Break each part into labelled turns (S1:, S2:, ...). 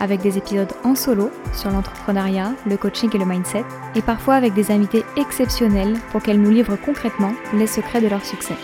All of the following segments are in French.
S1: avec des épisodes en solo sur l'entrepreneuriat, le coaching et le mindset, et parfois avec des invités exceptionnels pour qu'elles nous livrent concrètement les secrets de leur succès.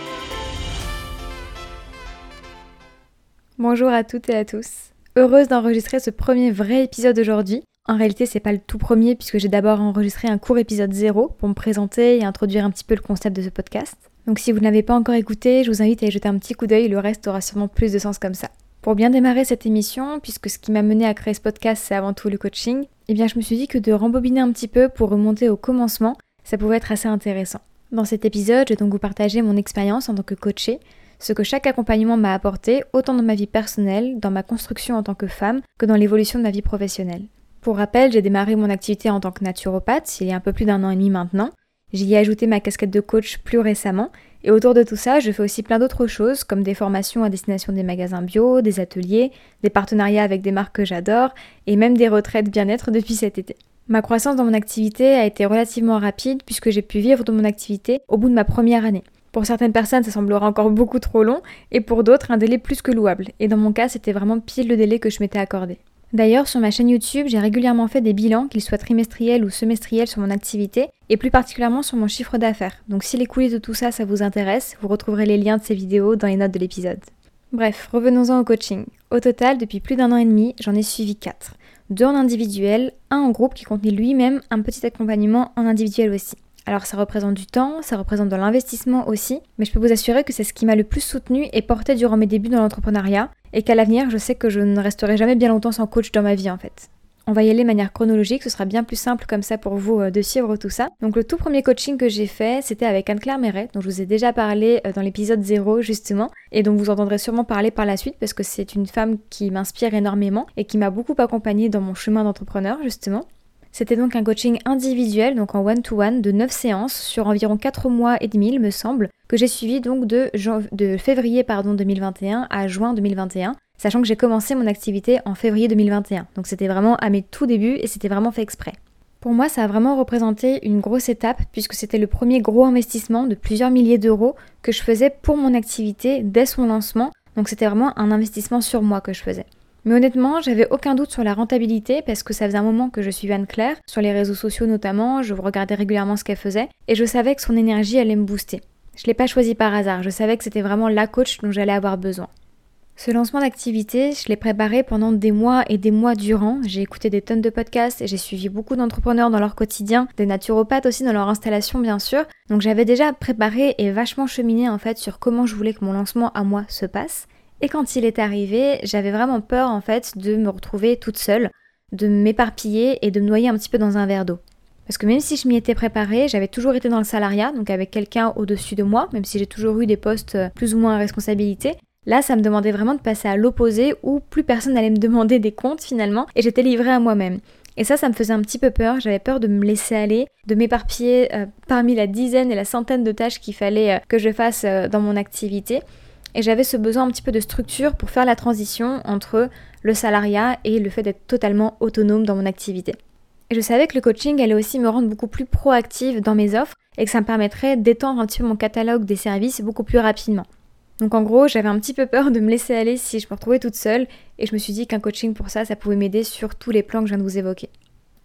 S1: Bonjour à toutes et à tous. Heureuse d'enregistrer ce premier vrai épisode aujourd'hui. En réalité, c'est pas le tout premier puisque j'ai d'abord enregistré un court épisode 0 pour me présenter et introduire un petit peu le concept de ce podcast. Donc si vous n'avez pas encore écouté, je vous invite à y jeter un petit coup d'œil, le reste aura sûrement plus de sens comme ça. Pour bien démarrer cette émission, puisque ce qui m'a mené à créer ce podcast, c'est avant tout le coaching, eh bien je me suis dit que de rembobiner un petit peu pour remonter au commencement, ça pouvait être assez intéressant. Dans cet épisode, je vais donc vous partager mon expérience en tant que coachée, ce que chaque accompagnement m'a apporté, autant dans ma vie personnelle, dans ma construction en tant que femme, que dans l'évolution de ma vie professionnelle. Pour rappel, j'ai démarré mon activité en tant que naturopathe il y a un peu plus d'un an et demi maintenant. J'y ai ajouté ma casquette de coach plus récemment et autour de tout ça, je fais aussi plein d'autres choses, comme des formations à destination des magasins bio, des ateliers, des partenariats avec des marques que j'adore, et même des retraites bien-être depuis cet été. Ma croissance dans mon activité a été relativement rapide puisque j'ai pu vivre de mon activité au bout de ma première année. Pour certaines personnes, ça semblera encore beaucoup trop long, et pour d'autres, un délai plus que louable. Et dans mon cas, c'était vraiment pile le délai que je m'étais accordé. D'ailleurs, sur ma chaîne YouTube, j'ai régulièrement fait des bilans, qu'ils soient trimestriels ou semestriels sur mon activité, et plus particulièrement sur mon chiffre d'affaires. Donc si les coulisses de tout ça, ça vous intéresse, vous retrouverez les liens de ces vidéos dans les notes de l'épisode. Bref, revenons-en au coaching. Au total, depuis plus d'un an et demi, j'en ai suivi 4. Deux en individuel, un en groupe qui contenait lui-même un petit accompagnement en individuel aussi. Alors ça représente du temps, ça représente de l'investissement aussi, mais je peux vous assurer que c'est ce qui m'a le plus soutenu et porté durant mes débuts dans l'entrepreneuriat, et qu'à l'avenir je sais que je ne resterai jamais bien longtemps sans coach dans ma vie en fait. On va y aller de manière chronologique, ce sera bien plus simple comme ça pour vous euh, de suivre tout ça. Donc le tout premier coaching que j'ai fait, c'était avec Anne-Claire Méret, dont je vous ai déjà parlé euh, dans l'épisode 0 justement, et dont vous entendrez sûrement parler par la suite parce que c'est une femme qui m'inspire énormément et qui m'a beaucoup accompagnée dans mon chemin d'entrepreneur justement. C'était donc un coaching individuel, donc en one-to-one, de 9 séances sur environ 4 mois et demi, il me semble, que j'ai suivi donc de, février pardon, 2021 à juin 2021, sachant que j'ai commencé mon activité en février 2021. Donc c'était vraiment à mes tout débuts et c'était vraiment fait exprès. Pour moi, ça a vraiment représenté une grosse étape puisque c'était le premier gros investissement de plusieurs milliers d'euros que je faisais pour mon activité dès son lancement. Donc c'était vraiment un investissement sur moi que je faisais. Mais honnêtement, j'avais aucun doute sur la rentabilité parce que ça faisait un moment que je suivais Anne-Claire, sur les réseaux sociaux notamment, je regardais régulièrement ce qu'elle faisait, et je savais que son énergie allait me booster. Je l'ai pas choisi par hasard, je savais que c'était vraiment la coach dont j'allais avoir besoin. Ce lancement d'activité, je l'ai préparé pendant des mois et des mois durant. J'ai écouté des tonnes de podcasts et j'ai suivi beaucoup d'entrepreneurs dans leur quotidien, des naturopathes aussi dans leur installation bien sûr. Donc j'avais déjà préparé et vachement cheminé en fait sur comment je voulais que mon lancement à moi se passe. Et quand il est arrivé, j'avais vraiment peur en fait de me retrouver toute seule, de m'éparpiller et de me noyer un petit peu dans un verre d'eau. Parce que même si je m'y étais préparée, j'avais toujours été dans le salariat, donc avec quelqu'un au-dessus de moi, même si j'ai toujours eu des postes euh, plus ou moins à responsabilité. Là, ça me demandait vraiment de passer à l'opposé où plus personne n'allait me demander des comptes finalement et j'étais livrée à moi-même. Et ça, ça me faisait un petit peu peur. J'avais peur de me laisser aller, de m'éparpiller euh, parmi la dizaine et la centaine de tâches qu'il fallait euh, que je fasse dans mon activité et j'avais ce besoin un petit peu de structure pour faire la transition entre le salariat et le fait d'être totalement autonome dans mon activité. Et je savais que le coaching allait aussi me rendre beaucoup plus proactive dans mes offres et que ça me permettrait d'étendre un petit peu mon catalogue des services beaucoup plus rapidement. Donc en gros, j'avais un petit peu peur de me laisser aller si je me retrouvais toute seule et je me suis dit qu'un coaching pour ça, ça pouvait m'aider sur tous les plans que je viens de vous évoquer.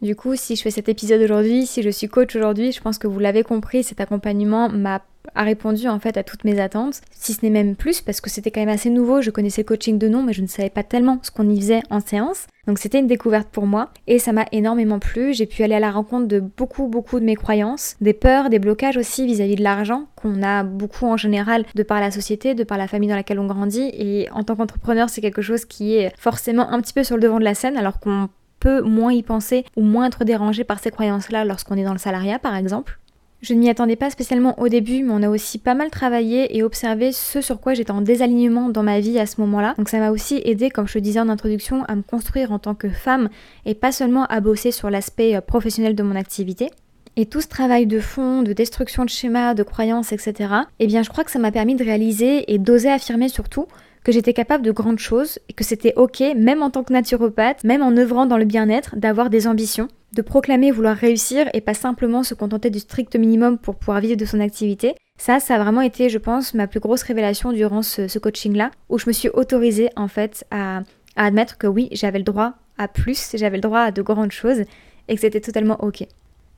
S1: Du coup, si je fais cet épisode aujourd'hui, si je suis coach aujourd'hui, je pense que vous l'avez compris, cet accompagnement m'a a répondu en fait à toutes mes attentes, si ce n'est même plus parce que c'était quand même assez nouveau, je connaissais le coaching de nom mais je ne savais pas tellement ce qu'on y faisait en séance. Donc c'était une découverte pour moi et ça m'a énormément plu, j'ai pu aller à la rencontre de beaucoup beaucoup de mes croyances, des peurs, des blocages aussi vis-à-vis de l'argent qu'on a beaucoup en général de par la société, de par la famille dans laquelle on grandit et en tant qu'entrepreneur c'est quelque chose qui est forcément un petit peu sur le devant de la scène alors qu'on peut moins y penser ou moins être dérangé par ces croyances-là lorsqu'on est dans le salariat par exemple. Je ne m'y attendais pas spécialement au début, mais on a aussi pas mal travaillé et observé ce sur quoi j'étais en désalignement dans ma vie à ce moment-là. Donc ça m'a aussi aidé, comme je disais en introduction, à me construire en tant que femme et pas seulement à bosser sur l'aspect euh, professionnel de mon activité. Et tout ce travail de fond, de destruction de schémas, de croyances, etc., eh bien je crois que ça m'a permis de réaliser et d'oser affirmer surtout que j'étais capable de grandes choses et que c'était ok, même en tant que naturopathe, même en œuvrant dans le bien-être, d'avoir des ambitions, de proclamer vouloir réussir et pas simplement se contenter du strict minimum pour pouvoir vivre de son activité. Ça, ça a vraiment été, je pense, ma plus grosse révélation durant ce, coaching-là, où je me suis autorisée en fait à, à admettre que oui, j'avais le droit à plus, j'avais le droit à de grandes choses et que c'était totalement ok.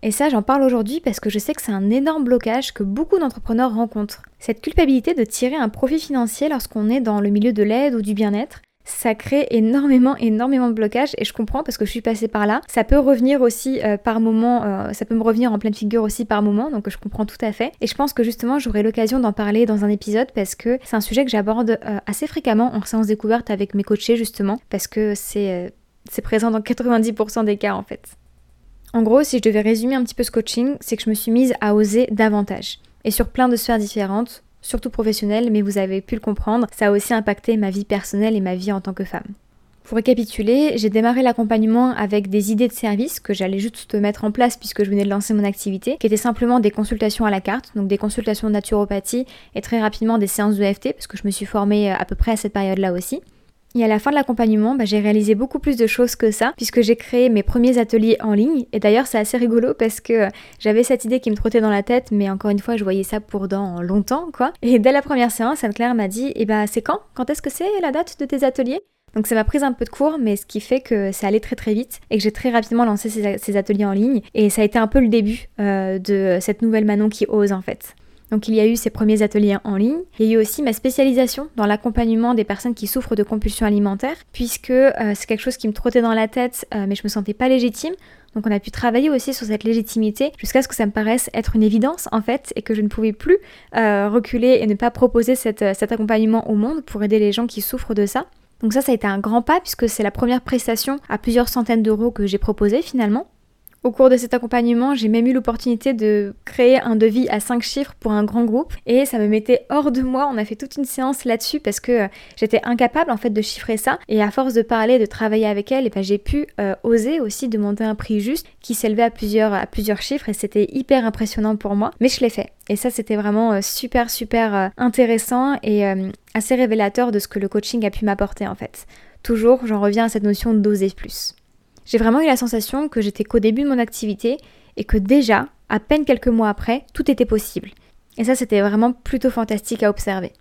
S1: Et ça, j'en parle aujourd'hui parce que je sais que c'est un énorme blocage que beaucoup d'entrepreneurs rencontrent. Cette culpabilité de tirer un profit financier lorsqu'on est dans le milieu de l'aide ou du bien-être, ça crée énormément, énormément de blocages et je comprends parce que je suis passée par là. Ça peut revenir aussi euh, par moment, euh, ça peut me revenir en pleine figure aussi par moment, donc je comprends tout à fait. Et je pense que justement j'aurai l'occasion d'en parler dans un épisode parce que c'est un sujet que j'aborde euh, assez fréquemment en séance découverte avec mes coachés justement parce que c'est présent dans 90% des cas en fait. En gros, si je devais résumer un petit peu ce coaching, c'est que je me suis mise à oser davantage. Et sur plein de sphères différentes, surtout professionnelles, mais vous avez pu le comprendre, ça a aussi impacté ma vie personnelle et ma vie en tant que femme. Pour récapituler, j'ai démarré l'accompagnement avec des idées de service que j'allais juste mettre en place puisque je venais de lancer mon activité, qui étaient simplement des consultations à la carte, donc des consultations de naturopathie et très rapidement des séances de FT parce que je me suis formée à peu près à cette période-là aussi. Et à la fin de l'accompagnement, bah, j'ai réalisé beaucoup plus de choses que ça, puisque j'ai créé mes premiers ateliers en ligne. Et d'ailleurs, c'est assez rigolo parce que j'avais cette idée qui me trottait dans la tête, mais encore une fois, je voyais ça pour dans longtemps, quoi. Et dès la première séance, Anne-Claire m'a dit, eh bah, c'est quand? Quand est-ce que c'est la date de tes ateliers? Donc ça m'a pris un peu de cours, mais ce qui fait que ça allait très très vite et que j'ai très rapidement lancé ces, ateliers en ligne. Et ça a été un peu le début euh, de cette nouvelle Manon qui ose en fait. Donc il y a eu ces premiers ateliers en ligne. Il y a eu aussi ma spécialisation dans l'accompagnement des personnes qui souffrent de compulsions alimentaires, puisque euh, c'est quelque chose qui me trottait dans la tête, euh, mais je me sentais pas légitime. Donc on a pu travailler aussi sur cette légitimité jusqu'à ce que ça me paraisse être une évidence en fait et que je ne pouvais plus euh, reculer et ne pas proposer cet accompagnement au monde pour aider les gens qui souffrent de ça. Donc ça, ça a été un grand pas puisque c'est la première prestation à plusieurs centaines d'euros que j'ai proposée finalement. Au cours de cet accompagnement, j'ai même eu l'opportunité de créer un devis à 5 chiffres pour un grand groupe et ça me mettait hors de moi. On a fait toute une séance là-dessus parce que euh, j'étais incapable en fait de chiffrer ça et à force de parler, de travailler avec elle, et ben, j'ai pu euh, oser aussi demander un prix juste qui s'élevait à plusieurs, à plusieurs chiffres et c'était hyper impressionnant pour moi. Mais je l'ai fait et ça c'était vraiment euh, super super intéressant et assez révélateur de ce que le coaching a pu m'apporter en fait. Toujours, j'en reviens à cette notion d'oser plus. J'ai vraiment eu la sensation que j'étais qu'au début de mon activité et que déjà, à peine quelques mois après, tout était possible. Et ça, c'était vraiment plutôt fantastique à observer.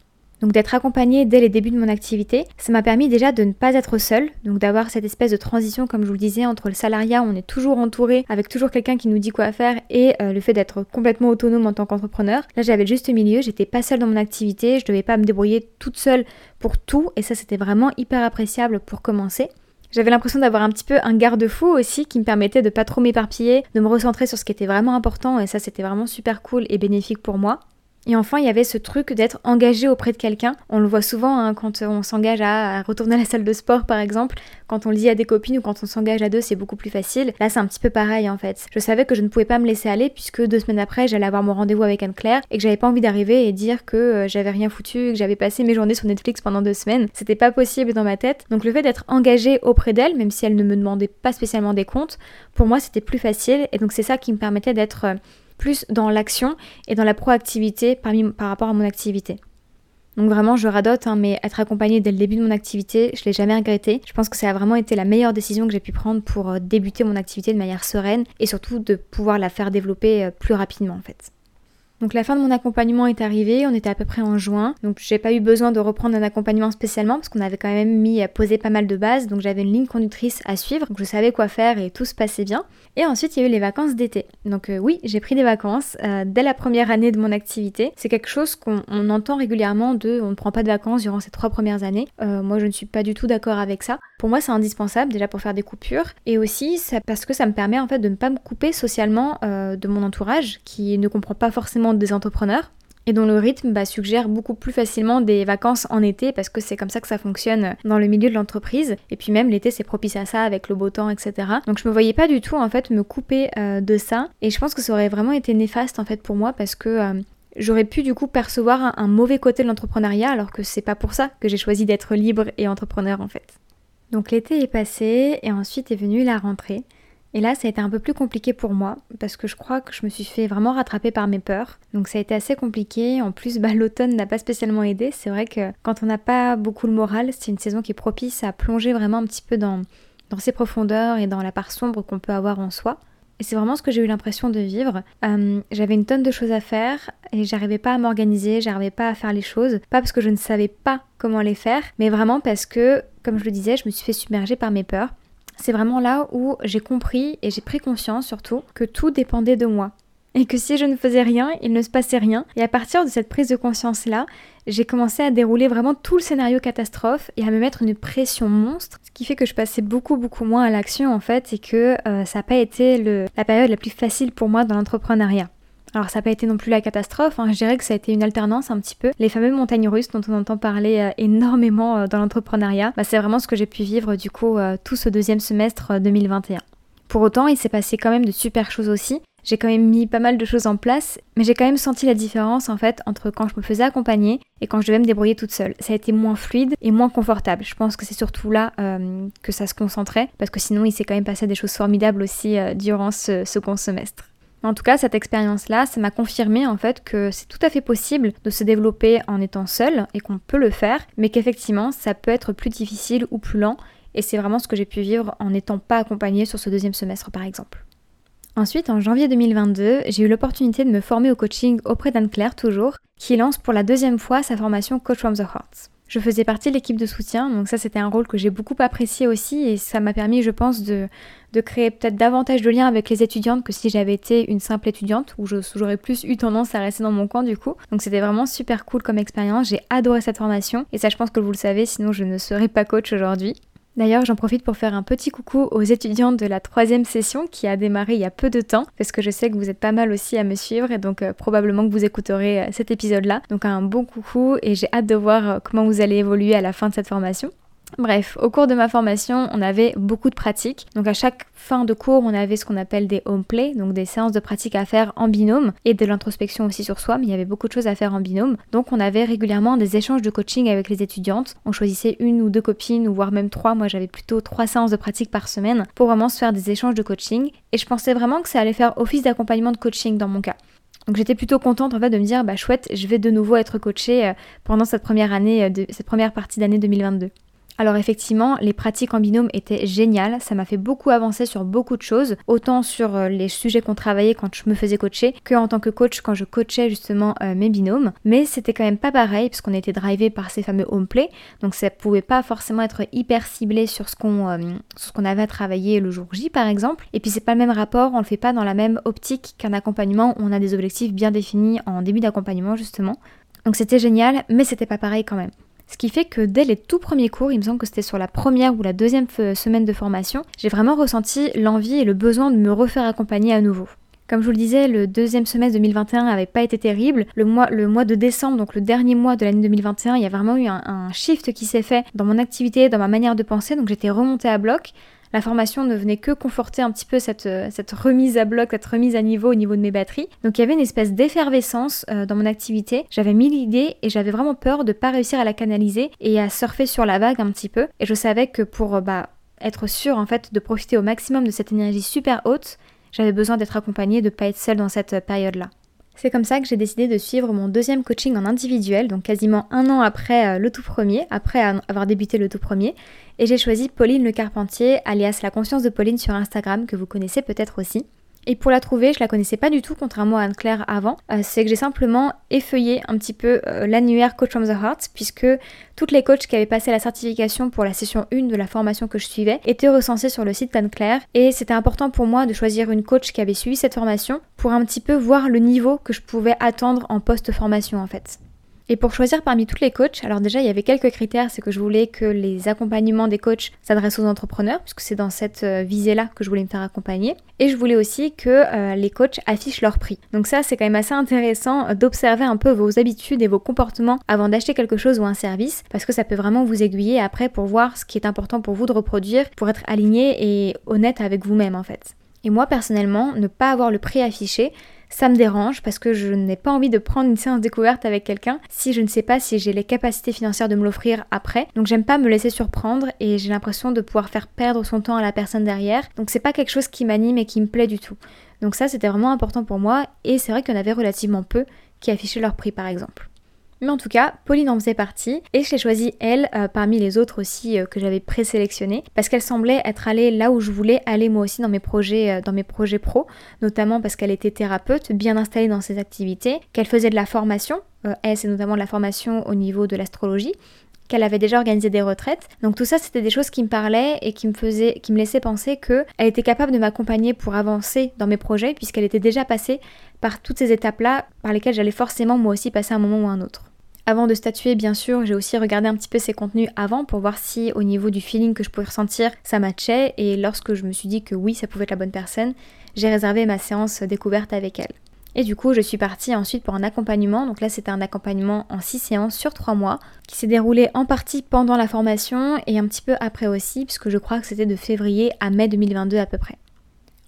S1: Donc d'être accompagnée dès les débuts de mon activité, ça m'a permis déjà de ne pas être seule, donc d'avoir cette espèce de transition, comme je vous le disais, entre le salariat où on est toujours entouré, avec toujours quelqu'un qui nous dit quoi faire, et euh, le fait d'être complètement autonome en tant qu'entrepreneur. Là j'avais juste milieu, j'étais pas seule dans mon activité, je devais pas me débrouiller toute seule pour tout, et ça c'était vraiment hyper appréciable pour commencer. J'avais l'impression d'avoir un petit peu un garde-fou aussi qui me permettait de pas trop m'éparpiller, de me recentrer sur ce qui était vraiment important et ça c'était vraiment super cool et bénéfique pour moi. Et enfin, il y avait ce truc d'être engagé auprès de quelqu'un. On le voit souvent hein, quand on s'engage à retourner à la salle de sport, par exemple. Quand on le dit à des copines ou quand on s'engage à deux, c'est beaucoup plus facile. Là, c'est un petit peu pareil en fait. Je savais que je ne pouvais pas me laisser aller puisque deux semaines après, j'allais avoir mon rendez-vous avec Anne-Claire et que j'avais pas envie d'arriver et dire que euh, j'avais rien foutu, que j'avais passé mes journées sur Netflix pendant deux semaines. C'était pas possible dans ma tête. Donc le fait d'être engagé auprès d'elle, même si elle ne me demandait pas spécialement des comptes, pour moi c'était plus facile. Et donc c'est ça qui me permettait d'être euh, plus dans l'action et dans la proactivité par, rapport à mon activité. Donc vraiment, je radote, hein, mais être accompagnée dès le début de mon activité, je l'ai jamais regretté. Je pense que ça a vraiment été la meilleure décision que j'ai pu prendre pour euh, débuter mon activité de manière sereine et surtout de pouvoir la faire développer euh, plus rapidement en fait. Donc la fin de mon accompagnement est arrivée, on était à peu près en juin, donc j'ai pas eu besoin de reprendre un accompagnement spécialement parce qu'on avait quand même mis à poser pas mal de bases, donc j'avais une ligne conductrice à suivre, donc je savais quoi faire et tout se passait bien. Et ensuite il y a eu les vacances d'été. Donc euh, oui, j'ai pris des vacances euh, dès la première année de mon activité. C'est quelque chose qu'on entend régulièrement de on ne prend pas de vacances durant ces trois premières années. Euh, moi je ne suis pas du tout d'accord avec ça. Pour moi c'est indispensable déjà pour faire des coupures et aussi parce que ça me permet en fait de ne pas me couper socialement de mon entourage qui ne comprend pas forcément des entrepreneurs. et dont le rythme bah, suggère beaucoup plus facilement des vacances en été parce que c'est comme ça que ça fonctionne dans le milieu de l'entreprise. Et puis même l'été c'est propice à ça avec le beau temps, etc. Donc je me voyais pas du tout en fait me couper euh, de ça et je pense que ça aurait vraiment été néfaste en fait pour moi parce que euh, j'aurais pu du coup percevoir un, mauvais côté de l'entrepreneuriat alors que c'est pas pour ça que j'ai choisi d'être libre et entrepreneur en fait. Donc l'été est passé et ensuite est venue la rentrée. Et là, ça a été un peu plus compliqué pour moi parce que je crois que je me suis fait vraiment rattraper par mes peurs. Donc ça a été assez compliqué. En plus, bah, l'automne n'a pas spécialement aidé. C'est vrai que quand on n'a pas beaucoup le moral, c'est une saison qui est propice à plonger vraiment un petit peu dans, dans ses profondeurs et dans la part sombre qu'on peut avoir en soi. Et c'est vraiment ce que j'ai eu l'impression de vivre. Euh, j'avais une tonne de choses à faire et j'arrivais pas à m'organiser, j'arrivais pas à faire les choses. Pas parce que je ne savais pas comment les faire, mais vraiment parce que, comme je le disais, je me suis fait submerger par mes peurs c'est vraiment là où j'ai compris et j'ai pris conscience surtout que tout dépendait de moi. Et que si je ne faisais rien, il ne se passait rien. Et à partir de cette prise de conscience-là, j'ai commencé à dérouler vraiment tout le scénario catastrophe et à me mettre une pression monstre, ce qui fait que je passais beaucoup beaucoup moins à l'action en fait et que euh, ça n'a pas été la période la plus facile pour moi dans l'entrepreneuriat. Alors ça n'a pas été non plus la catastrophe, hein. je dirais que ça a été une alternance un petit peu. Les fameux montagnes russes dont on entend parler euh, énormément euh, dans l'entrepreneuriat, bah, c'est vraiment ce que j'ai pu vivre du coup euh, tout ce deuxième semestre 2021. Pour autant, il s'est passé quand même de super choses aussi. J'ai quand même mis pas mal de choses en place, mais j'ai quand même senti la différence en fait entre quand je me faisais accompagner et quand je devais me débrouiller toute seule. Ça a été moins fluide et moins confortable. Je pense que c'est surtout là que ça se concentrait, parce que sinon il s'est quand même passé des choses formidables aussi durant ce second semestre. En tout cas, cette expérience-là, ça m'a confirmé en fait que c'est tout à fait possible de se développer en étant seul et qu'on peut le faire, mais qu'effectivement, ça peut être plus difficile ou plus lent. Et c'est vraiment ce que j'ai pu vivre en n'étant pas accompagnée sur ce deuxième semestre par exemple. Ensuite, en janvier 2022, j'ai eu l'opportunité de me former au coaching auprès d'Anne-Claire toujours, qui lance pour la deuxième fois sa formation Coach from the Heart. Je faisais partie de l'équipe de soutien, donc ça c'était un rôle que j'ai beaucoup apprécié aussi et ça m'a permis, je pense, de, de créer peut-être davantage de liens avec les étudiantes que si j'avais été une simple étudiante, où j'aurais plus eu tendance à rester dans mon coin du coup. Donc c'était vraiment super cool comme expérience, j'ai adoré cette formation et ça je pense que vous le savez, sinon je ne serais pas coach aujourd'hui. D'ailleurs, j'en profite pour faire un petit coucou aux étudiantes de la troisième session qui a démarré il y a peu de temps, parce que je sais que vous êtes pas mal aussi à me suivre et donc euh, probablement que vous écouterez euh, cet épisode-là. Donc un bon coucou et j'ai hâte de voir euh, comment vous allez évoluer à la fin de cette formation. Bref, au cours de ma formation, on avait beaucoup de pratiques. Donc à chaque fin de cours, on avait ce qu'on appelle des home play, donc des séances de pratique à faire en binôme et de l'introspection aussi sur soi, mais il y avait beaucoup de choses à faire en binôme. Donc on avait régulièrement des échanges de coaching avec les étudiantes. On choisissait une ou deux copines ou voire même trois. Moi, j'avais plutôt trois séances de pratique par semaine pour vraiment se faire des échanges de coaching et je pensais vraiment que ça allait faire office d'accompagnement de coaching dans mon cas. Donc j'étais plutôt contente en fait de me dire bah chouette, je vais de nouveau être coachée euh, pendant cette première année euh, cette première partie d'année 2022. Alors effectivement, les pratiques en binôme étaient géniales, ça m'a fait beaucoup avancer sur beaucoup de choses, autant sur euh, les sujets qu'on travaillait quand je me faisais coacher, que en tant que coach quand je coachais justement euh, mes binômes. Mais c'était quand même pas pareil, puisqu'on était drivé par ces fameux home play, donc ça pouvait pas forcément être hyper ciblé sur ce qu'on euh, qu'on avait à travailler le jour J par exemple. Et puis c'est pas le même rapport, on le fait pas dans la même optique qu'un accompagnement on a des objectifs bien définis en début d'accompagnement justement. Donc c'était génial, mais c'était pas pareil quand même. Ce qui fait que dès les tout premiers cours, il me semble que c'était sur la première ou la deuxième semaine de formation, j'ai vraiment ressenti l'envie et le besoin de me refaire accompagner à nouveau. Comme je vous le disais, le deuxième semestre 2021 n'avait pas été terrible. Le mois, de décembre, donc le dernier mois de l'année 2021, il y a vraiment eu un, un shift qui s'est fait dans mon activité, dans ma manière de penser. Donc j'étais remontée à bloc la formation ne venait que conforter un petit peu cette, euh, cette, remise à bloc, cette remise à niveau au niveau de mes batteries. Donc il y avait une espèce d'effervescence euh, dans mon activité. J'avais mille idées et j'avais vraiment peur de pas réussir à la canaliser et à surfer sur la vague un petit peu. Et je savais que pour euh, bah, être sûr en fait de profiter au maximum de cette énergie super haute, j'avais besoin d'être accompagnée, de pas être seule dans cette période-là. C'est comme ça que j'ai décidé de suivre mon deuxième coaching en individuel, donc quasiment un an après euh, le tout premier, après avoir débuté le tout premier. Et j'ai choisi Pauline Le Carpentier, alias La Conscience de Pauline sur Instagram, que vous connaissez peut-être aussi. Et pour la trouver, je la connaissais pas du tout, contrairement à Anne-Claire avant. Euh, c'est que j'ai simplement effeuillé un petit peu euh, l'annuaire Coach from the Heart, puisque toutes les coachs qui avaient passé la certification pour la session 1 de la formation que je suivais étaient recensées sur le site d'Anne-Claire. Et c'était important pour moi de choisir une coach qui avait suivi cette formation pour un petit peu voir le niveau que je pouvais attendre en post-formation en fait. Et pour choisir parmi tous les coachs, alors déjà il y avait quelques critères, c'est que je voulais que les accompagnements des coachs s'adressent aux entrepreneurs, puisque c'est dans cette euh, visée-là que je voulais me faire accompagner. Et je voulais aussi que euh, les coachs affichent leur prix. Donc ça c'est quand même assez intéressant d'observer un peu vos habitudes et vos comportements avant d'acheter quelque chose ou un service, parce que ça peut vraiment vous aiguiller après pour voir ce qui est important pour vous de reproduire, pour être aligné et honnête avec vous-même en fait. Et moi personnellement, ne pas avoir le prix affiché, ça me dérange parce que je n'ai pas envie de prendre une séance découverte avec quelqu'un si je ne sais pas si j'ai les capacités financières de me l'offrir après. Donc j'aime pas me laisser surprendre et j'ai l'impression de pouvoir faire perdre son temps à la personne derrière. Donc c'est pas quelque chose qui m'anime et qui me plaît du tout. Donc ça c'était vraiment important pour moi et c'est vrai qu'il y en avait relativement peu qui affichaient leur prix par exemple. Mais en tout cas, Pauline en faisait partie et je l'ai choisie elle euh, parmi les autres aussi euh, que j'avais présélectionnées parce qu'elle semblait être allée là où je voulais aller moi aussi dans mes projets euh, dans mes projets pro, notamment parce qu'elle était thérapeute, bien installée dans ses activités, qu'elle faisait de la formation, elle c'est notamment de la formation au niveau de l'astrologie qu'elle avait déjà organisé des retraites. Donc tout ça, c'était des choses qui me parlaient et qui me faisaient, qui me laissaient penser qu'elle était capable de m'accompagner pour avancer dans mes projets, puisqu'elle était déjà passée par toutes ces étapes-là, par lesquelles j'allais forcément moi aussi passer un moment ou un autre. Avant de statuer, bien sûr, j'ai aussi regardé un petit peu ses contenus avant pour voir si au niveau du feeling que je pouvais ressentir, ça matchait. Et lorsque je me suis dit que oui, ça pouvait être la bonne personne, j'ai réservé ma séance découverte avec elle. Et du coup, je suis partie ensuite pour un accompagnement. Donc là, c'était un accompagnement en six séances sur trois mois qui s'est déroulé en partie pendant la formation et un petit peu après aussi, puisque je crois que c'était de février à mai 2022 à peu près.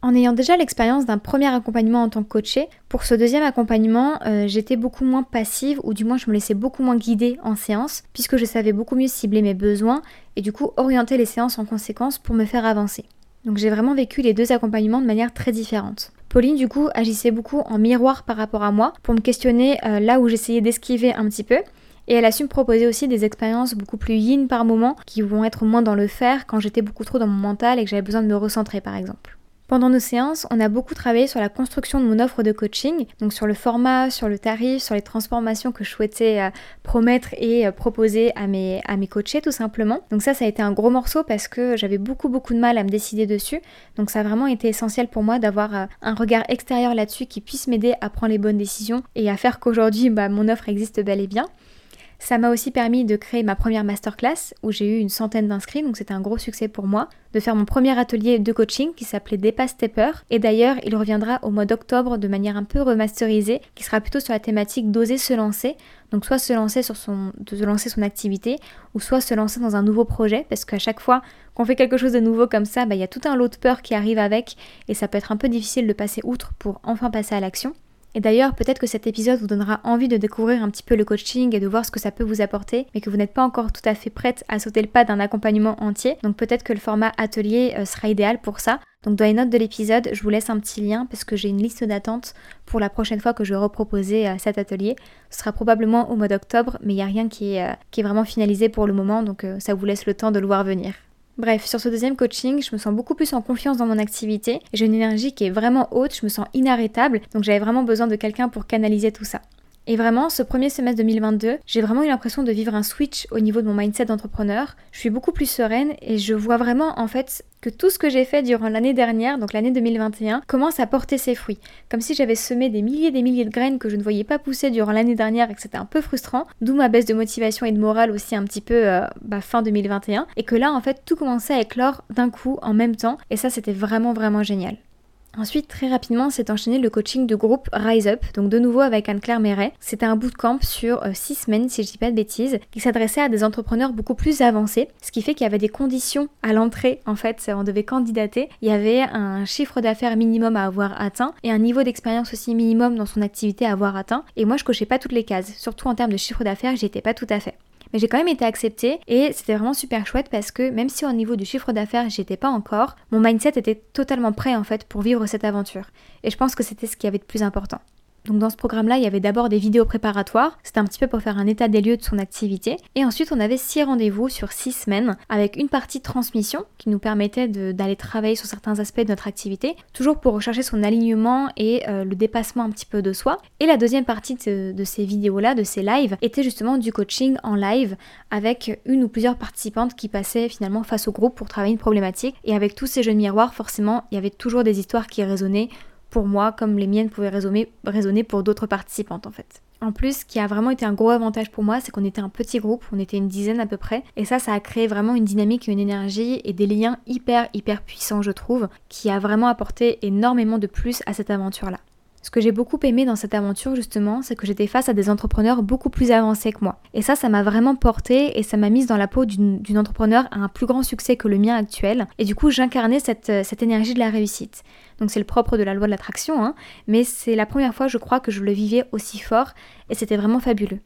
S1: En ayant déjà l'expérience d'un premier accompagnement en tant que coachée, pour ce deuxième accompagnement, euh, j'étais beaucoup moins passive ou du moins je me laissais beaucoup moins guider en séance puisque je savais beaucoup mieux cibler mes besoins et du coup orienter les séances en conséquence pour me faire avancer. Donc j'ai vraiment vécu les deux accompagnements de manière très différente. Pauline du coup agissait beaucoup en miroir par rapport à moi pour me questionner euh, là où j'essayais d'esquiver un petit peu et elle a su me proposer aussi des expériences beaucoup plus yin par moment qui vont être moins dans le faire quand j'étais beaucoup trop dans mon mental et que j'avais besoin de me recentrer par exemple. Pendant nos séances, on a beaucoup travaillé sur la construction de mon offre de coaching, donc sur le format, sur le tarif, sur les transformations que je souhaitais euh, promettre et euh, proposer à mes, à mes coachés tout simplement. Donc ça, ça a été un gros morceau parce que j'avais beaucoup beaucoup de mal à me décider dessus. Donc ça a vraiment été essentiel pour moi d'avoir euh, un regard extérieur là-dessus qui puisse m'aider à prendre les bonnes décisions et à faire qu'aujourd'hui, bah, mon offre existe bel et bien. Ça m'a aussi permis de créer ma première masterclass où j'ai eu une centaine d'inscrits, donc c'était un gros succès pour moi, de faire mon premier atelier de coaching qui s'appelait Dépasse tes peurs. Et d'ailleurs, il reviendra au mois d'octobre de manière un peu remasterisée, qui sera plutôt sur la thématique d'oser se lancer. Donc soit se lancer sur son, se lancer activité, ou soit se lancer dans un nouveau projet, parce qu'à chaque fois qu'on fait quelque chose de nouveau comme ça, bah, il y a tout un lot de peur qui arrive avec, et ça peut être un peu difficile de passer outre pour enfin passer à l'action. Et d'ailleurs, peut-être que cet épisode vous donnera envie de découvrir un petit peu le coaching et de voir ce que ça peut vous apporter, mais que vous n'êtes pas encore tout à fait prête à sauter le pas d'un accompagnement entier. Donc peut-être que le format atelier euh, sera idéal pour ça. Donc dans les notes de l'épisode, je vous laisse un petit lien parce que j'ai une liste d'attente pour la prochaine fois que je vais reproposer euh, cet atelier. Ce sera probablement au mois d'octobre, mais il n'y a rien euh, qui est vraiment finalisé pour le moment, donc ça vous laisse le temps de le voir venir. Bref, sur ce deuxième coaching, je me sens beaucoup plus en confiance dans mon activité. J'ai une énergie qui est vraiment haute, je me sens inarrêtable, donc j'avais vraiment besoin de quelqu'un pour canaliser tout ça. Et vraiment, ce premier semestre 2022, j'ai vraiment eu l'impression de vivre un switch au niveau de mon mindset d'entrepreneur. Je suis beaucoup plus sereine et je vois vraiment en fait que tout ce que j'ai fait durant l'année dernière, donc l'année 2021, commence à porter ses fruits. Comme si j'avais semé des milliers et des milliers de graines que je ne voyais pas pousser durant l'année dernière et que c'était un peu frustrant, d'où ma baisse de motivation et de morale aussi un petit peu euh, bah, fin 2021, et que là en fait tout commençait à éclore d'un coup en même temps, et ça c'était vraiment vraiment génial. Ensuite, très rapidement, s'est enchaîné le coaching de groupe Rise Up, donc de nouveau avec Anne-Claire Méret. C'était un bootcamp sur 6 euh, semaines, si je dis pas de bêtises, qui s'adressait à des entrepreneurs beaucoup plus avancés, ce qui fait qu'il y avait des conditions à l'entrée, en fait, on devait candidater. Il y avait un chiffre d'affaires minimum à avoir atteint et un niveau d'expérience aussi minimum dans son activité à avoir atteint. Et moi, je cochais pas toutes les cases, surtout en termes de chiffre d'affaires, j'y étais pas tout à fait mais j'ai quand même été acceptée et c'était vraiment super chouette parce que même si au niveau du chiffre d'affaires j'y étais pas encore, mon mindset était totalement prêt en fait pour vivre cette aventure. Et je pense que c'était ce qui avait de plus important. Donc dans ce programme-là, il y avait d'abord des vidéos préparatoires, c'était un petit peu pour faire un état des lieux de son activité, et ensuite on avait six rendez-vous sur six semaines, avec une partie transmission qui nous permettait d'aller travailler sur certains aspects de notre activité, toujours pour rechercher son alignement et euh, le dépassement un petit peu de soi. Et la deuxième partie de, ces vidéos-là, de ces lives, était justement du coaching en live, avec une ou plusieurs participantes qui passaient finalement face au groupe pour travailler une problématique, et avec tous ces jeux de miroir, forcément, il y avait toujours des histoires qui résonnaient pour moi comme les miennes pouvaient résonner, pour d'autres participantes en fait. En plus, ce qui a vraiment été un gros avantage pour moi, c'est qu'on était un petit groupe, on était une dizaine à peu près, et ça, ça a créé vraiment une dynamique une énergie et des liens hyper, hyper puissants, je trouve, qui a vraiment apporté énormément de plus à cette aventure-là. Ce que j'ai beaucoup aimé dans cette aventure justement, c'est que j'étais face à des entrepreneurs beaucoup plus avancés que moi. Et ça, ça m'a vraiment porté et ça m'a mise dans la peau d'une entrepreneur à un plus grand succès que le mien actuel. Et du coup, j'incarnais cette, cette, énergie de la réussite. Donc c'est le propre de la loi de l'attraction, hein, mais c'est la première fois, je crois, que je le vivais aussi fort et c'était vraiment fabuleux.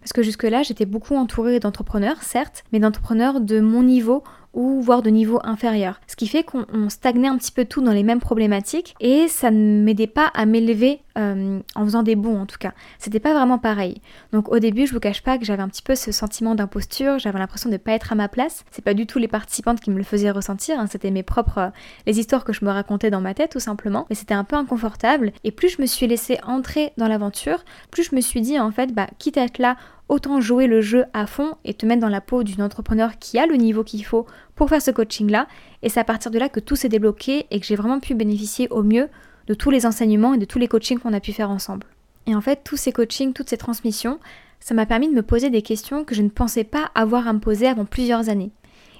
S1: Parce que jusque-là, j'étais beaucoup entourée d'entrepreneurs, certes, mais d'entrepreneurs de mon niveau ou voire de niveau inférieur. Ce qui fait qu'on stagnait un petit peu tout dans les mêmes problématiques et ça ne m'aidait pas à m'élever euh, en faisant des bons en tout cas. C'était pas vraiment pareil. Donc au début, je vous cache pas que j'avais un petit peu ce sentiment d'imposture, j'avais l'impression de ne pas être à ma place. C'est pas du tout les participantes qui me le faisaient ressentir, hein. c'était mes propres euh, les histoires que je me racontais dans ma tête tout simplement, mais c'était un peu inconfortable et plus je me suis laissée entrer dans l'aventure, plus je me suis dit en fait bah quitte à être là autant jouer le jeu à fond et te mettre dans la peau d'une entrepreneur qui a le niveau qu'il faut pour faire ce coaching-là. Et c'est à partir de là que tout s'est débloqué et que j'ai vraiment pu bénéficier au mieux de tous les enseignements et de tous les coachings qu'on a pu faire ensemble. Et en fait, tous ces coachings, toutes ces transmissions, ça m'a permis de me poser des questions que je ne pensais pas avoir à me poser avant plusieurs années.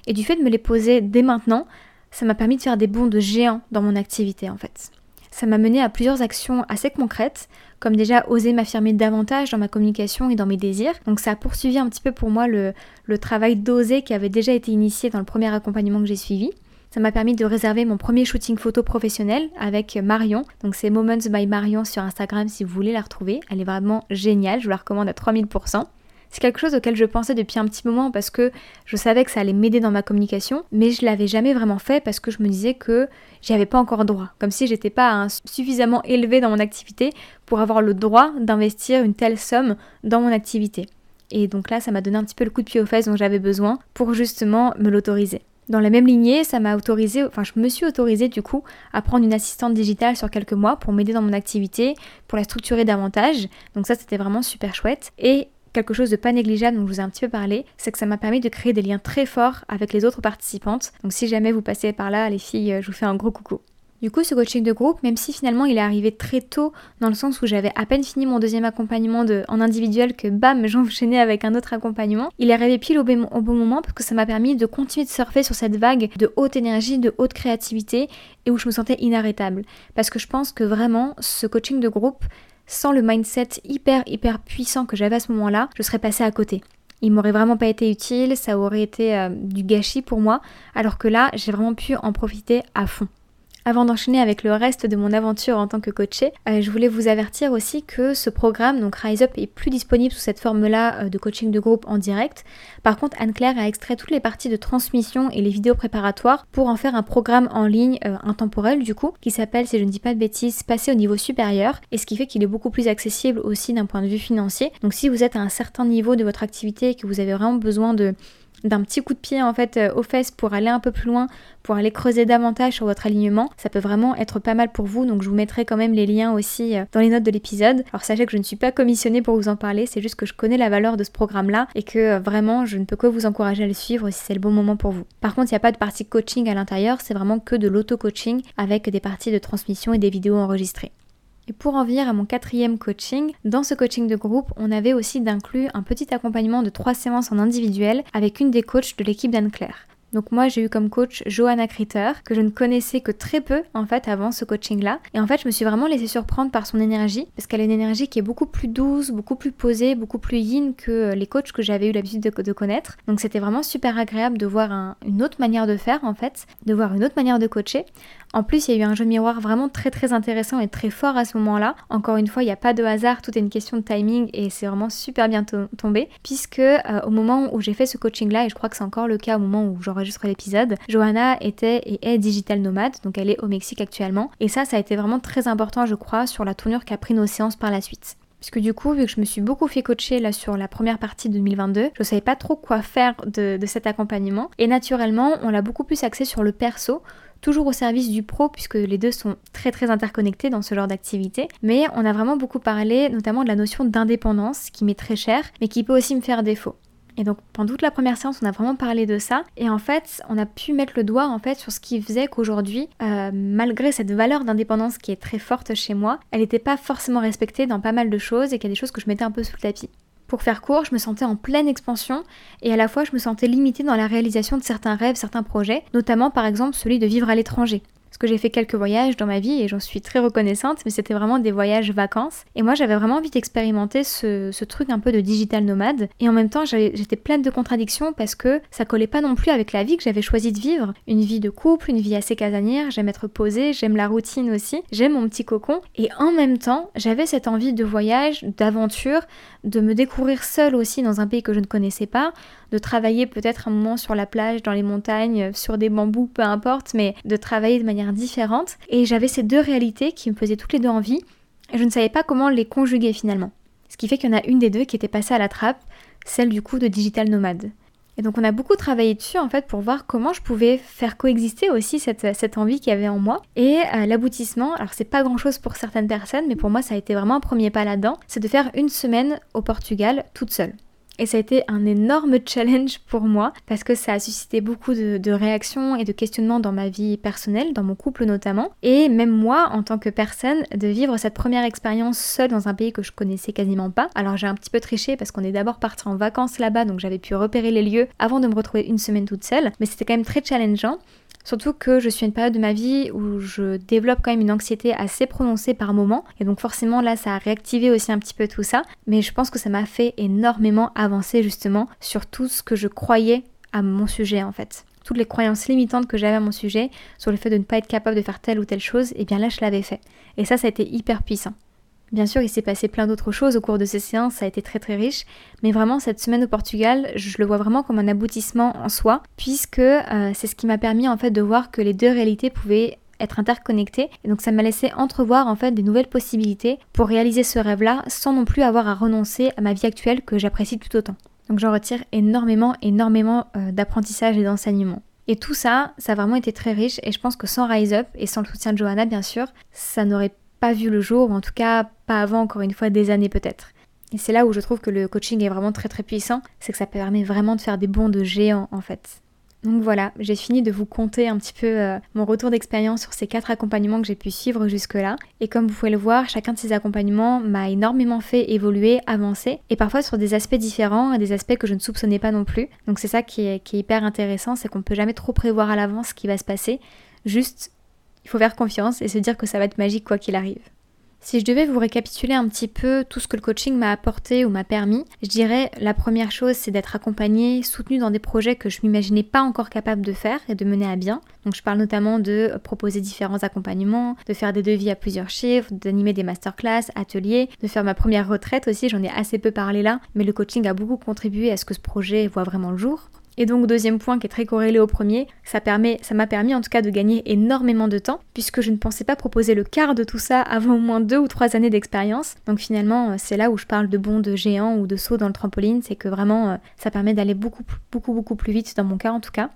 S1: Et du fait de me les poser dès maintenant, ça m'a permis de faire des bonds de géant dans mon activité en fait. Ça m'a mené à plusieurs actions assez concrètes, comme déjà oser m'affirmer davantage dans ma communication et dans mes désirs. Donc ça a poursuivi un petit peu pour moi le, travail d'oser qui avait déjà été initié dans le premier accompagnement que j'ai suivi. Ça m'a permis de réserver mon premier shooting photo professionnel avec Marion. Donc c'est Moments by Marion sur Instagram si vous voulez la retrouver. Elle est vraiment géniale, je vous la recommande à 3000%. C'est quelque chose auquel je pensais depuis un petit moment parce que je savais que ça allait m'aider dans ma communication, mais je l'avais jamais vraiment fait parce que je me disais que j'y avais pas encore droit, comme si j'étais pas suffisamment élevée dans mon activité pour avoir le droit d'investir une telle somme dans mon activité. Et donc là, ça m'a donné un petit peu le coup de pied aux fesses dont j'avais besoin pour justement me l'autoriser. Dans la même lignée, ça m'a autorisé, enfin je me suis autorisée du coup à prendre une assistante digitale sur quelques mois pour m'aider dans mon activité, pour la structurer davantage. Donc ça c'était vraiment super chouette. Et quelque chose de pas négligeable dont je vous ai un petit peu parlé, c'est que ça m'a permis de créer des liens très forts avec les autres participantes. Donc si jamais vous passez par là, les filles, euh, je vous fais un gros coucou. Du coup, ce coaching de groupe, même si finalement il est arrivé très tôt, dans le sens où j'avais à peine fini mon deuxième accompagnement de, en individuel, que bam, j'enchaînais avec un autre accompagnement, il est arrivé pile au, au bon moment parce que ça m'a permis de continuer de surfer sur cette vague de haute énergie, de haute créativité et où je me sentais inarrêtable. Parce que je pense que vraiment, ce coaching de groupe, sans le mindset hyper hyper puissant que j'avais à ce moment-là, je serais passée à côté. Il m'aurait vraiment pas été utile, ça aurait été euh, du gâchis pour moi, alors que là, j'ai vraiment pu en profiter à fond. Avant d'enchaîner avec le reste de mon aventure en tant que coachée, euh, je voulais vous avertir aussi que ce programme, donc Rise Up, est plus disponible sous cette forme-là euh, de coaching de groupe en direct. Par contre, Anne-Claire a extrait toutes les parties de transmission et les vidéos préparatoires pour en faire un programme en ligne euh, intemporel du coup, qui s'appelle, si je ne dis pas de bêtises, Passer au niveau supérieur, et ce qui fait qu'il est beaucoup plus accessible aussi d'un point de vue financier. Donc si vous êtes à un certain niveau de votre activité et que vous avez vraiment besoin de d'un petit coup de pied en fait euh, aux fesses pour aller un peu plus loin, pour aller creuser davantage sur votre alignement, ça peut vraiment être pas mal pour vous. Donc je vous mettrai quand même les liens aussi euh, dans les notes de l'épisode. Alors sachez que je ne suis pas commissionnée pour vous en parler, c'est juste que je connais la valeur de ce programme-là et que euh, vraiment je ne peux que vous encourager à le suivre si c'est le bon moment pour vous. Par contre, il n'y a pas de partie coaching à l'intérieur, c'est vraiment que de l'auto-coaching avec des parties de transmission et des vidéos enregistrées. Et pour en venir à mon quatrième coaching, dans ce coaching de groupe, on avait aussi d'inclus un petit accompagnement de trois séances en individuel avec une des coachs de l'équipe d'Anne-Claire. Donc moi j'ai eu comme coach Johanna Critter, que je ne connaissais que très peu en fait avant ce coaching-là. Et en fait je me suis vraiment laissée surprendre par son énergie, parce qu'elle a une énergie qui est beaucoup plus douce, beaucoup plus posée, beaucoup plus yin que les coachs que j'avais eu l'habitude de, connaître. Donc c'était vraiment super agréable de voir une autre manière de faire en fait, de voir une autre manière de coacher. En plus, il y a eu un jeu miroir vraiment très très intéressant et très fort à ce moment-là. Encore une fois, il n'y a pas de hasard, tout est une question de timing et c'est vraiment super bien tombé. Puisque euh, au moment où j'ai fait ce coaching-là, et je crois que c'est encore le cas au moment où j'enregistre l'épisode, Johanna était et est digital nomade, donc elle est au Mexique actuellement. Et ça, ça a été vraiment très important, je crois, sur la tournure qu'a pris nos séances par la suite. Puisque du coup, vu que je me suis beaucoup fait coacher là sur la première partie de 2022, je savais pas trop quoi faire de, de cet accompagnement. Et naturellement, on l'a beaucoup plus axé sur le perso, toujours au service du pro puisque les deux sont très très interconnectés dans ce genre d'activité. Mais on a vraiment beaucoup parlé notamment de la notion d'indépendance qui m'est très chère mais qui peut aussi me faire défaut. Et donc pendant toute la première séance, on a vraiment parlé de ça. Et en fait, on a pu mettre le doigt en fait sur ce qui faisait qu'aujourd'hui, euh, malgré cette valeur d'indépendance qui est très forte chez moi, elle n'était pas forcément respectée dans pas mal de choses et qu'il y a des choses que je mettais un peu sous le tapis. Pour faire court, je me sentais en pleine expansion et à la fois je me sentais limitée dans la réalisation de certains rêves, certains projets, notamment par exemple celui de vivre à l'étranger que j'ai fait quelques voyages dans ma vie et j'en suis très reconnaissante, mais c'était vraiment des voyages vacances. Et moi, j'avais vraiment envie d'expérimenter ce, ce, truc un peu de digital nomade. Et en même temps, j'étais pleine de contradictions parce que ça collait pas non plus avec la vie que j'avais choisi de vivre. Une vie de couple, une vie assez casanière, j'aime être posée, j'aime la routine aussi, j'aime mon petit cocon. Et en même temps, j'avais cette envie de voyage, d'aventure, de me découvrir seule aussi dans un pays que je ne connaissais pas, de travailler peut-être un moment sur la plage, dans les montagnes, sur des bambous, peu importe, mais de travailler de manière différente. Et j'avais ces deux réalités qui me faisaient toutes les deux envie, et je ne savais pas comment les conjuguer finalement. Ce qui fait qu'il y en a une des deux qui était passée à la trappe, celle du coup de digital nomade. Et donc on a beaucoup travaillé dessus en fait pour voir comment je pouvais faire coexister aussi cette, cette envie qu'il y avait en moi. Et euh, l'aboutissement, alors c'est pas grand chose pour certaines personnes, mais pour moi ça a été vraiment un premier pas là-dedans, c'est de faire une semaine au Portugal toute seule. Et ça a été un énorme challenge pour moi parce que ça a suscité beaucoup de, réactions et de questionnements dans ma vie personnelle, dans mon couple notamment. Et même moi, en tant que personne, de vivre cette première expérience seule dans un pays que je connaissais quasiment pas. Alors j'ai un petit peu triché parce qu'on est d'abord parti en vacances là-bas, donc j'avais pu repérer les lieux avant de me retrouver une semaine toute seule. Mais c'était quand même très challengeant. Surtout que je suis à une période de ma vie où je développe quand même une anxiété assez prononcée par moment. Et donc forcément là ça a réactivé aussi un petit peu tout ça. Mais je pense que ça m'a fait énormément avancer justement sur tout ce que je croyais à mon sujet en fait. Toutes les croyances limitantes que j'avais à mon sujet sur le fait de ne pas être capable de faire telle ou telle chose, et eh bien là je l'avais fait. Et ça ça a été hyper puissant. Bien sûr, il s'est passé plein d'autres choses au cours de ces séances, ça a été très très riche, mais vraiment cette semaine au Portugal, je le vois vraiment comme un aboutissement en soi, puisque euh, c'est ce qui m'a permis en fait de voir que les deux réalités pouvaient être interconnectées, et donc ça m'a laissé entrevoir en fait des nouvelles possibilités pour réaliser ce rêve-là sans non plus avoir à renoncer à ma vie actuelle que j'apprécie tout autant. Donc j'en retire énormément, énormément euh, d'apprentissage et d'enseignement. Et tout ça, ça a vraiment été très riche et je pense que sans Rise Up et sans le soutien de Johanna bien sûr, ça n'aurait pas vu le jour, ou en tout cas pas avant encore une fois des années peut-être. Et c'est là où je trouve que le coaching est vraiment très très puissant, c'est que ça permet vraiment de faire des bonds de géants en fait. Donc voilà, j'ai fini de vous conter un petit peu euh, mon retour d'expérience sur ces quatre accompagnements que j'ai pu suivre jusque-là. Et comme vous pouvez le voir, chacun de ces accompagnements m'a énormément fait évoluer, avancer, et parfois sur des aspects différents et des aspects que je ne soupçonnais pas non plus. Donc c'est ça qui est, qui est hyper intéressant, c'est qu'on ne peut jamais trop prévoir à l'avance ce qui va se passer. Juste il faut faire confiance et se dire que ça va être magique quoi qu'il arrive. Si je devais vous récapituler un petit peu tout ce que le coaching m'a apporté ou m'a permis, je dirais la première chose c'est d'être accompagnée, soutenue dans des projets que je m'imaginais pas encore capable de faire et de mener à bien. Donc je parle notamment de proposer différents accompagnements, de faire des devis à plusieurs chiffres, d'animer des masterclass, ateliers, de faire ma première retraite aussi, j'en ai assez peu parlé là, mais le coaching a beaucoup contribué à ce que ce projet voit vraiment le jour. Et donc deuxième point qui est très corrélé au premier, ça permet, ça m'a permis en tout cas de gagner énormément de temps puisque je ne pensais pas proposer le quart de tout ça avant au moins deux ou trois années d'expérience. Donc finalement euh, c'est là où je parle de bons de géants ou de sauts dans le trampoline, c'est que vraiment euh, ça permet d'aller beaucoup beaucoup beaucoup plus vite dans mon cas en tout cas.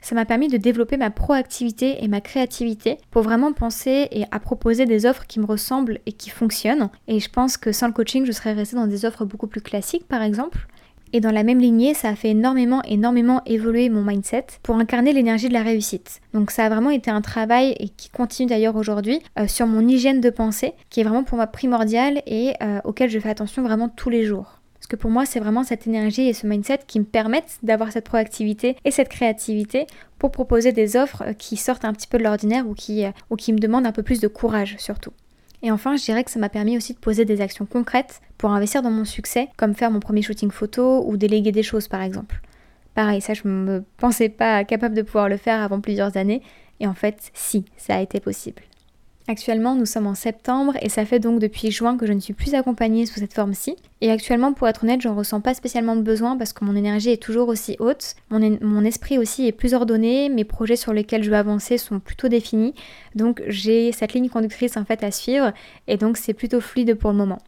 S1: Ça m'a permis de développer ma proactivité et ma créativité pour vraiment penser et à proposer des offres qui me ressemblent et qui fonctionnent. Et je pense que sans le coaching, je serais restée dans des offres beaucoup plus classiques par exemple. Et dans la même lignée, ça a fait énormément, énormément évoluer mon mindset pour incarner l'énergie de la réussite. Donc ça a vraiment été un travail et qui continue d'ailleurs aujourd'hui euh, sur mon hygiène de pensée, qui est vraiment pour moi primordial et euh, auquel je fais attention vraiment tous les jours. Parce que pour moi, c'est vraiment cette énergie et ce mindset qui me permettent d'avoir cette proactivité et cette créativité pour proposer des offres euh, qui sortent un petit peu de l'ordinaire ou qui, ou qui me demandent un peu plus de courage surtout. Et enfin, je dirais que ça m'a permis aussi de poser des actions concrètes pour investir dans mon succès, comme faire mon premier shooting photo ou déléguer des choses par exemple. Pareil, ça je me pensais pas capable de pouvoir le faire avant plusieurs années, et en fait, si, ça a été possible. Actuellement, nous sommes en septembre et ça fait donc depuis juin que je ne suis plus accompagnée sous cette forme-ci. Et actuellement, pour être honnête, j'en ressens pas spécialement de besoin parce que mon énergie est toujours aussi haute. Mon, esprit aussi est plus ordonné, mes projets sur lesquels je veux avancer sont plutôt définis. Donc j'ai cette ligne conductrice en fait à suivre et donc c'est plutôt fluide pour le moment.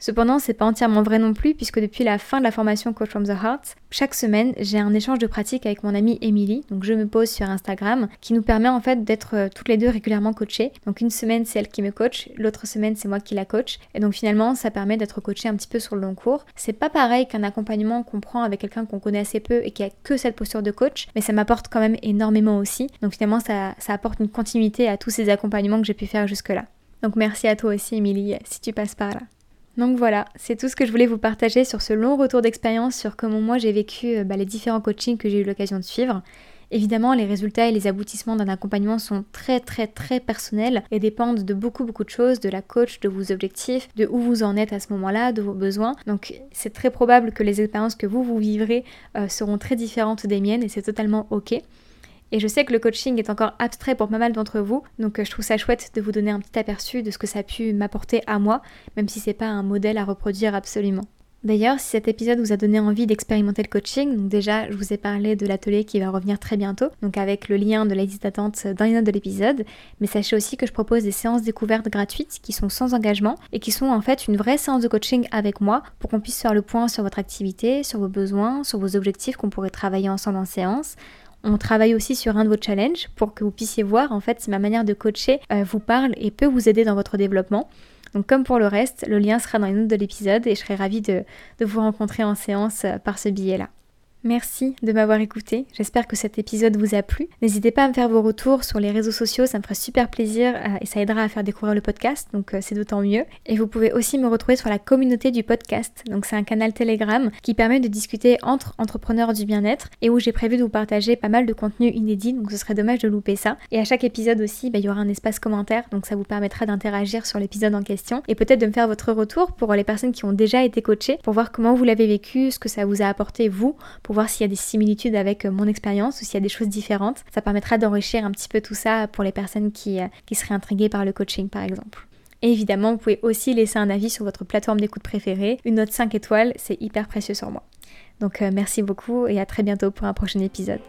S1: Cependant, c'est pas entièrement vrai non plus, puisque depuis la fin de la formation Coach from the Heart, chaque semaine, j'ai un échange de pratique avec mon amie Emily, donc je me pose sur Instagram, qui nous permet en fait d'être euh, toutes les deux régulièrement coachées. Donc une semaine, c'est elle qui me coach, l'autre semaine, c'est moi qui la coach. Et donc finalement, ça permet d'être coaché un petit peu sur le long cours. C'est pas pareil qu'un accompagnement qu'on prend avec quelqu'un qu'on connaît assez peu et qui a que cette posture de coach, mais ça m'apporte quand même énormément aussi. Donc finalement, ça, ça apporte une continuité à tous ces accompagnements que j'ai pu faire jusque-là. Donc merci à toi aussi, Emily, si tu passes par là. Donc voilà, c'est tout ce que je voulais vous partager sur ce long retour d'expérience sur comment moi j'ai vécu euh, bah, les différents coachings que j'ai eu l'occasion de suivre. Évidemment, les résultats et les aboutissements d'un accompagnement sont très très très personnels et dépendent de beaucoup beaucoup de choses, de la coach, de vos objectifs, de où vous en êtes à ce moment-là, de vos besoins. Donc c'est très probable que les expériences que vous vous vivrez euh, seront très différentes des miennes et c'est totalement ok. Et je sais que le coaching est encore abstrait pour pas mal d'entre vous, donc euh, je trouve ça chouette de vous donner un petit aperçu de ce que ça a pu m'apporter à moi, même si c'est pas un modèle à reproduire absolument. D'ailleurs, si cet épisode vous a donné envie d'expérimenter le coaching, donc déjà je vous ai parlé de l'atelier qui va revenir très bientôt, donc avec le lien de la liste d'attente dans les notes de l'épisode, mais sachez aussi que je propose des séances découvertes gratuites qui sont sans engagement et qui sont en fait une vraie séance de coaching avec moi pour qu'on puisse faire le point sur votre activité, sur vos besoins, sur vos objectifs qu'on pourrait travailler ensemble en séance, on travaille aussi sur un de vos challenges pour que vous puissiez voir en fait si ma manière de coacher euh, vous parle et peut vous aider dans votre développement. Donc comme pour le reste, le lien sera dans les notes de l'épisode et je serai ravie de, vous rencontrer en séance euh, par ce billet-là. Merci de m'avoir écouté, j'espère que cet épisode vous a plu. N'hésitez pas à me faire vos retours sur les réseaux sociaux, ça me ferait super plaisir euh, et ça aidera à faire découvrir le podcast, donc euh, c'est d'autant mieux. Et vous pouvez aussi me retrouver sur la communauté du podcast, donc c'est un canal Telegram qui permet de discuter entre entrepreneurs du bien-être et où j'ai prévu de vous partager pas mal de contenu inédit, donc ce serait dommage de louper ça. Et à chaque épisode aussi, bah, il y aura un espace commentaire, donc ça vous permettra d'interagir sur l'épisode en question et peut-être de me faire votre retour pour les personnes qui ont déjà été coachées, pour voir comment vous l'avez vécu, ce que ça vous a apporté vous, voir s'il y a des similitudes avec euh, mon expérience ou s'il y a des choses différentes. Ça permettra d'enrichir un petit peu tout ça pour les personnes qui, euh, qui seraient intriguées par le coaching par exemple. Et évidemment, vous pouvez aussi laisser un avis sur votre plateforme d'écoute préférée. Une note 5 étoiles, c'est hyper précieux sur moi. Donc euh, merci beaucoup et à très bientôt pour un prochain épisode.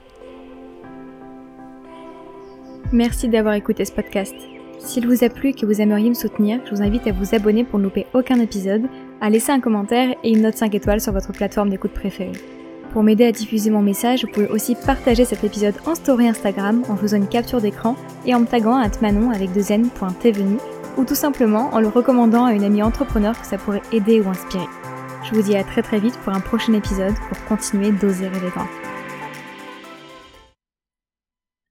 S1: Merci d'avoir écouté ce podcast. S'il vous a plu et que vous aimeriez me soutenir, je vous invite à vous abonner pour ne louper aucun épisode, à laisser un commentaire et une note 5 étoiles sur votre plateforme d'écoute préférée. Pour m'aider à diffuser mon message, vous pouvez aussi partager cet épisode en story Instagram en faisant une capture d'écran et en me taguant à manon avec deux n.tvenu ou tout simplement en le recommandant à une amie entrepreneur que ça pourrait aider ou inspirer. Je vous dis à très très vite pour un prochain épisode pour continuer d'oser rêver.